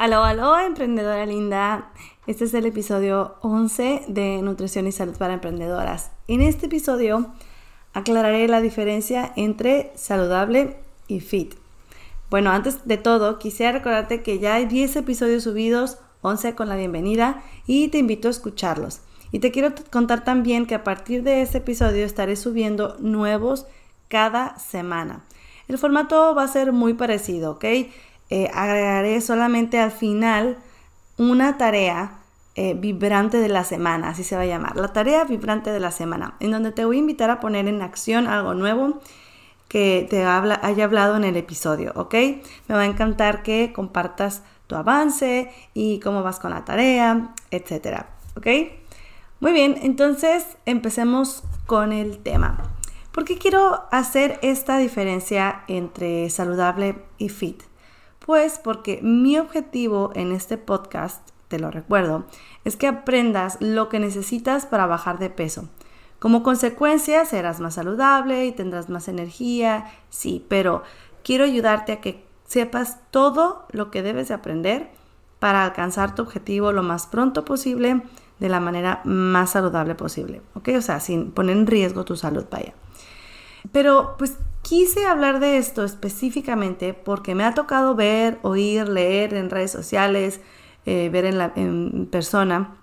Aló, aló, emprendedora linda. Este es el episodio 11 de Nutrición y Salud para Emprendedoras. En este episodio aclararé la diferencia entre saludable y fit. Bueno, antes de todo, quisiera recordarte que ya hay 10 episodios subidos, 11 con la bienvenida, y te invito a escucharlos. Y te quiero contar también que a partir de este episodio estaré subiendo nuevos cada semana. El formato va a ser muy parecido, ¿ok? Eh, agregaré solamente al final una tarea eh, vibrante de la semana, así se va a llamar, la tarea vibrante de la semana, en donde te voy a invitar a poner en acción algo nuevo que te haya hablado en el episodio, ¿ok? Me va a encantar que compartas tu avance y cómo vas con la tarea, etcétera, ¿ok? Muy bien, entonces empecemos con el tema. ¿Por qué quiero hacer esta diferencia entre saludable y fit? Pues porque mi objetivo en este podcast, te lo recuerdo, es que aprendas lo que necesitas para bajar de peso. Como consecuencia serás más saludable y tendrás más energía, sí, pero quiero ayudarte a que sepas todo lo que debes de aprender para alcanzar tu objetivo lo más pronto posible de la manera más saludable posible, ¿ok? O sea, sin poner en riesgo tu salud, vaya. Pero pues quise hablar de esto específicamente porque me ha tocado ver, oír, leer en redes sociales, eh, ver en, la, en persona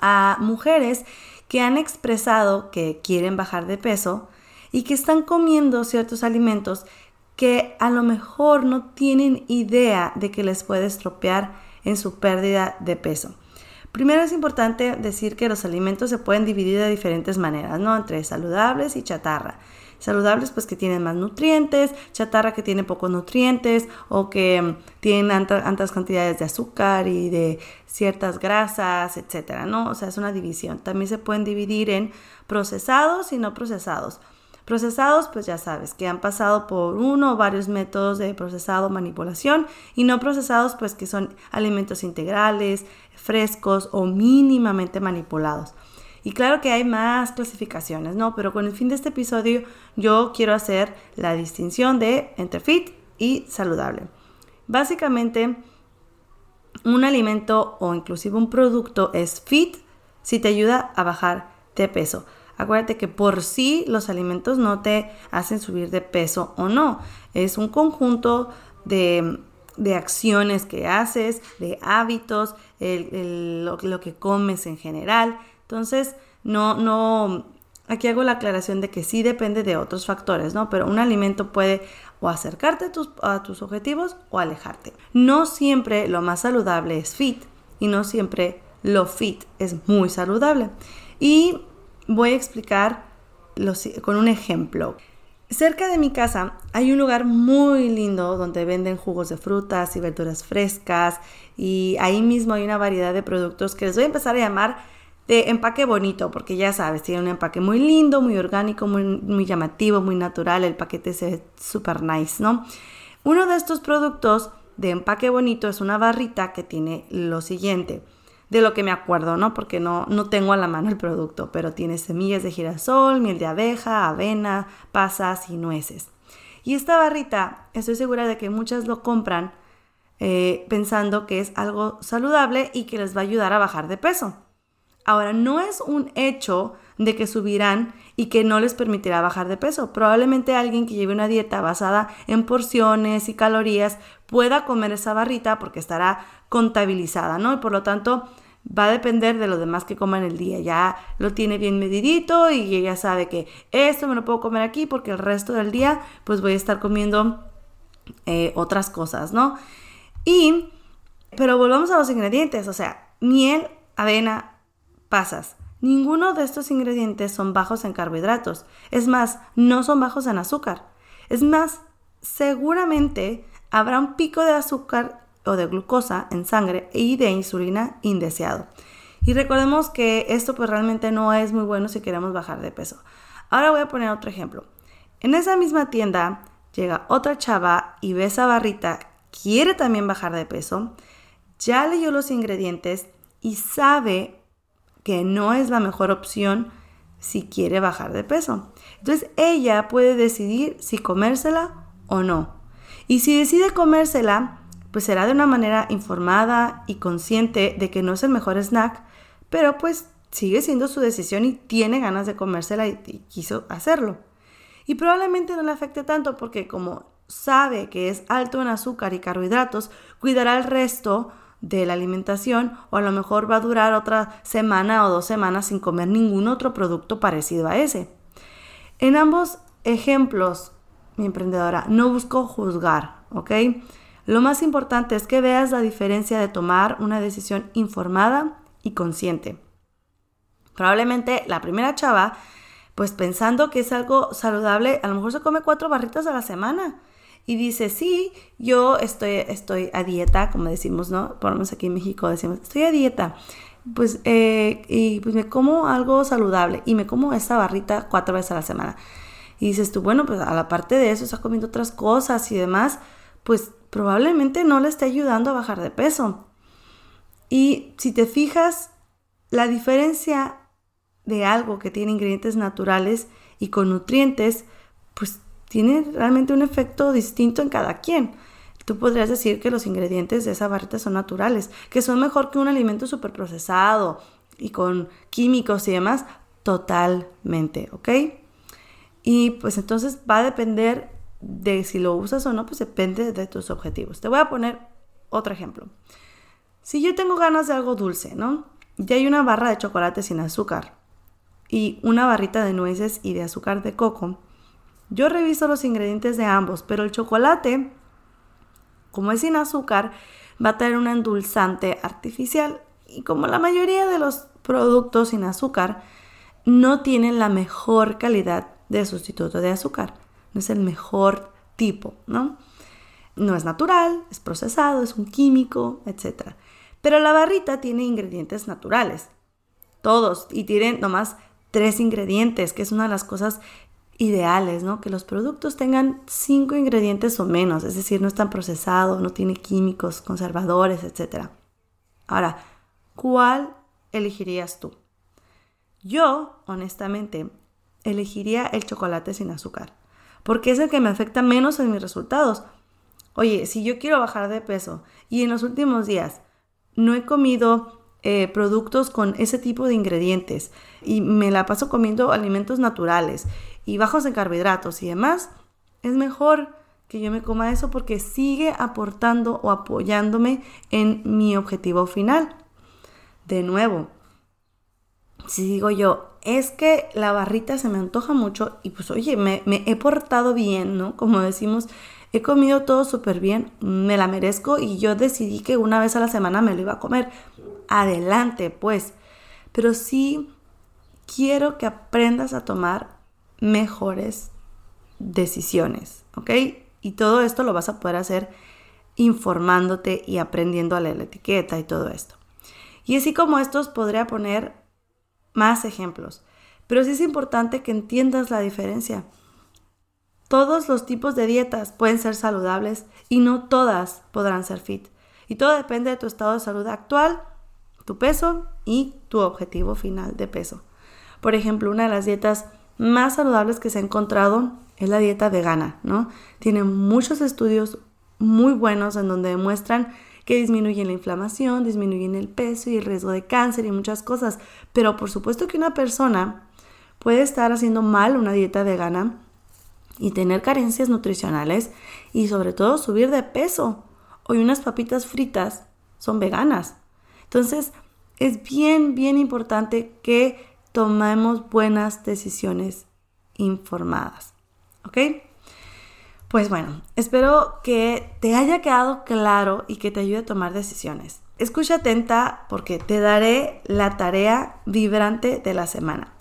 a mujeres que han expresado que quieren bajar de peso y que están comiendo ciertos alimentos que a lo mejor no tienen idea de que les puede estropear en su pérdida de peso. Primero es importante decir que los alimentos se pueden dividir de diferentes maneras, ¿no? Entre saludables y chatarra saludables pues que tienen más nutrientes, chatarra que tiene pocos nutrientes o que mm, tienen altas cantidades de azúcar y de ciertas grasas, etcétera, ¿no? O sea, es una división. También se pueden dividir en procesados y no procesados. Procesados, pues ya sabes, que han pasado por uno o varios métodos de procesado, manipulación, y no procesados, pues que son alimentos integrales, frescos o mínimamente manipulados. Y claro que hay más clasificaciones, ¿no? Pero con el fin de este episodio yo quiero hacer la distinción de entre fit y saludable. Básicamente, un alimento o inclusive un producto es fit si te ayuda a bajar de peso. Acuérdate que por sí los alimentos no te hacen subir de peso o no. Es un conjunto de, acciones que haces, de hábitos, lo que comes en general. Entonces, no, no, aquí hago la aclaración de que sí depende de otros factores, ¿no? Pero un alimento puede o acercarte a tus objetivos o alejarte. No siempre lo más saludable es fit y no siempre lo fit es muy saludable. Y voy a explicar con un ejemplo. Cerca de mi casa hay un lugar muy lindo donde venden jugos de frutas y verduras frescas y ahí mismo hay una variedad de productos que les voy a empezar a llamar de empaque bonito, porque ya sabes, tiene un empaque muy lindo, muy orgánico, muy, llamativo, muy natural, el paquete se ve súper nice, ¿no? Uno de estos productos de empaque bonito es una barrita que tiene lo siguiente, de lo que me acuerdo, ¿no? Porque no, no tengo a la mano el producto, pero tiene semillas de girasol, miel de abeja, avena, pasas y nueces. Y esta barrita, estoy segura de que muchas lo compran eh, pensando que es algo saludable y que les va a ayudar a bajar de peso. Ahora, no es un hecho de que subirán y que no les permitirá bajar de peso. Probablemente alguien que lleve una dieta basada en porciones y calorías pueda comer esa barrita porque estará contabilizada, ¿no? Y por lo tanto va a depender de lo demás que coma en el día. Ya lo tiene bien medidito y ella sabe que esto me lo puedo comer aquí porque el resto del día pues voy a estar comiendo eh, otras cosas, ¿no? Y, pero volvamos a los ingredientes, o sea, miel, avena, pasas, Ninguno de estos ingredientes son bajos en carbohidratos. Es más, no son bajos en azúcar. Es más, seguramente habrá un pico de azúcar de glucosa en sangre y de insulina indeseado. Y recordemos que esto pues realmente no es muy bueno si queremos bajar de peso. Ahora voy a poner otro ejemplo. En esa misma tienda llega otra chava y ve esa barrita, quiere también bajar de peso, ya leyó los ingredientes y sabe que no es la mejor opción si quiere bajar de peso. Entonces ella puede decidir si comérsela o no. Y si decide comérsela, pues será de una manera informada y consciente de que no es el mejor snack, pero pues sigue siendo su decisión y tiene ganas de comérsela y, quiso hacerlo. Y probablemente no le afecte tanto porque como sabe que es alto en azúcar y carbohidratos, cuidará el resto de la alimentación o a lo mejor va a durar otra semana o dos semanas sin comer ningún otro producto parecido a ese. En ambos ejemplos, mi emprendedora, no busco juzgar, ¿ok? Lo más importante es que veas la diferencia de tomar una decisión informada y consciente. Probablemente la primera chava, pues pensando que es algo saludable, a lo mejor se come cuatro barritas a la semana y dice, sí, yo estoy, estoy a dieta, como decimos, ¿no? Por lo menos aquí en México decimos, estoy a dieta. Pues, eh, y pues me como algo saludable y me como esa barrita cuatro veces a la semana. Y dices tú, bueno, pues a la parte de eso está comiendo otras cosas y demás, pues probablemente no le esté ayudando a bajar de peso. Y si te fijas, la diferencia de algo que tiene ingredientes naturales y con nutrientes, pues tiene realmente un efecto distinto en cada quien. Tú podrías decir que los ingredientes de esa barrita son naturales, que son mejor que un alimento procesado y con químicos y demás, totalmente, ¿ok? Y pues entonces va a depender de si lo usas o no, pues depende de tus objetivos. Te voy a poner otro ejemplo. Si yo tengo ganas de algo dulce, ¿no? Ya hay una barra de chocolate sin azúcar y una barrita de nueces y de azúcar de coco. Yo reviso los ingredientes de ambos, pero el chocolate, como es sin azúcar, va a tener un endulzante artificial y como la mayoría de los productos sin azúcar, no tienen la mejor calidad de sustituto de azúcar. No es el mejor tipo, ¿no? No es natural, es procesado, es un químico, etc. Pero la barrita tiene ingredientes naturales. Todos. Y tienen nomás tres ingredientes, que es una de las cosas ideales, ¿no? Que los productos tengan cinco ingredientes o menos, es decir, no están procesados, no tiene químicos, conservadores, etc. Ahora, ¿cuál elegirías tú? Yo, honestamente, elegiría el chocolate sin azúcar, porque es el que me afecta menos en mis resultados. Oye, si yo quiero bajar de peso y en los últimos días no he comido eh, productos con ese tipo de ingredientes y me la paso comiendo alimentos naturales y bajos en carbohidratos y demás, es mejor que yo me coma eso porque sigue aportando o apoyándome en mi objetivo final. De nuevo, si digo yo, es que la barrita se me antoja mucho y pues oye, me, he portado bien, ¿no? Como decimos, he comido todo súper bien, me la merezco y yo decidí que una vez a la semana me lo iba a comer adelante, pues. Pero sí quiero que aprendas a tomar mejores decisiones, ¿ok? Y todo esto lo vas a poder hacer informándote y aprendiendo a leer la etiqueta y todo esto. Y así como estos podría poner más ejemplos, pero sí es importante que entiendas la diferencia. Todos los tipos de dietas pueden ser saludables y no todas podrán ser fit. Y todo depende de tu estado de salud actual tu peso y tu objetivo final de peso. Por ejemplo, una de las dietas más saludables que se ha encontrado es la dieta vegana, ¿no? Tiene muchos estudios muy buenos en donde demuestran que disminuyen la inflamación, disminuyen el peso y el riesgo de cáncer y muchas cosas. Pero por supuesto que una persona puede estar haciendo mal una dieta vegana y tener carencias nutricionales y sobre todo subir de peso. Hoy unas papitas fritas son veganas. Entonces, es bien, bien importante que tomemos buenas decisiones informadas. ¿Ok? Pues bueno, espero que te haya quedado claro y que te ayude a tomar decisiones. escucha atenta porque te daré la tarea vibrante de la semana.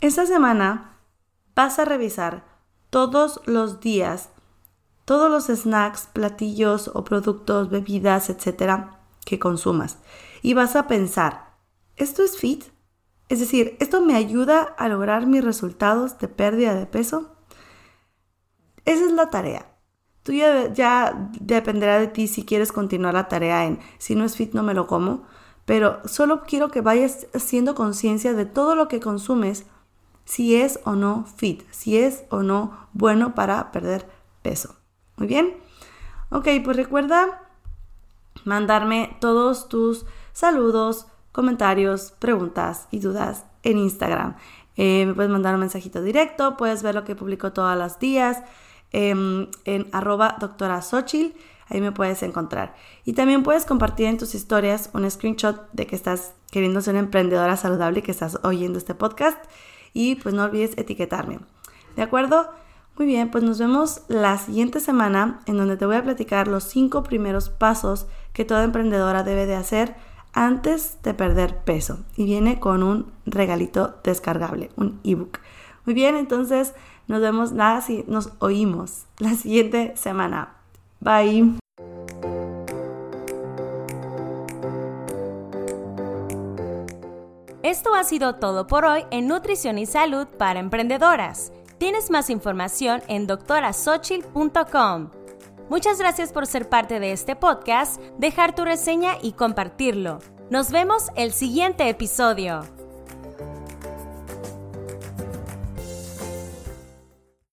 Esta semana vas a revisar todos los días todos los snacks, platillos o productos, bebidas, etcétera, que consumas. Y vas a pensar, ¿esto es fit? Es decir, ¿esto me ayuda a lograr mis resultados de pérdida de peso? Esa es la tarea. Tú ya, dependerá de ti si quieres continuar la tarea en si no es fit no me lo como, pero solo quiero que vayas haciendo conciencia de todo lo que consumes, si es o no fit, si es o no bueno para perder peso. Muy bien. Ok, pues recuerda mandarme todos tus saludos, comentarios, preguntas y dudas en Instagram. Eh, me puedes mandar un mensajito directo, puedes ver lo que publico todos los días em, en arroba doctora Xochitl, ahí me puedes encontrar. Y también puedes compartir en tus historias un screenshot de que estás queriendo ser una emprendedora saludable y que estás oyendo este podcast. Y pues no olvides etiquetarme. ¿De acuerdo? Muy bien, pues nos vemos la siguiente semana en donde te voy a platicar los cinco primeros pasos que toda emprendedora debe de hacer antes de perder peso. Y viene con un regalito descargable, un ebook. Muy bien, entonces nos vemos, nada, si nos oímos la siguiente semana. Bye. Esto ha sido todo por hoy en Nutrición y Salud para Emprendedoras. Tienes más información en doctorasochil.com. Muchas gracias por ser parte de este podcast, dejar tu reseña y compartirlo. Nos vemos el siguiente episodio.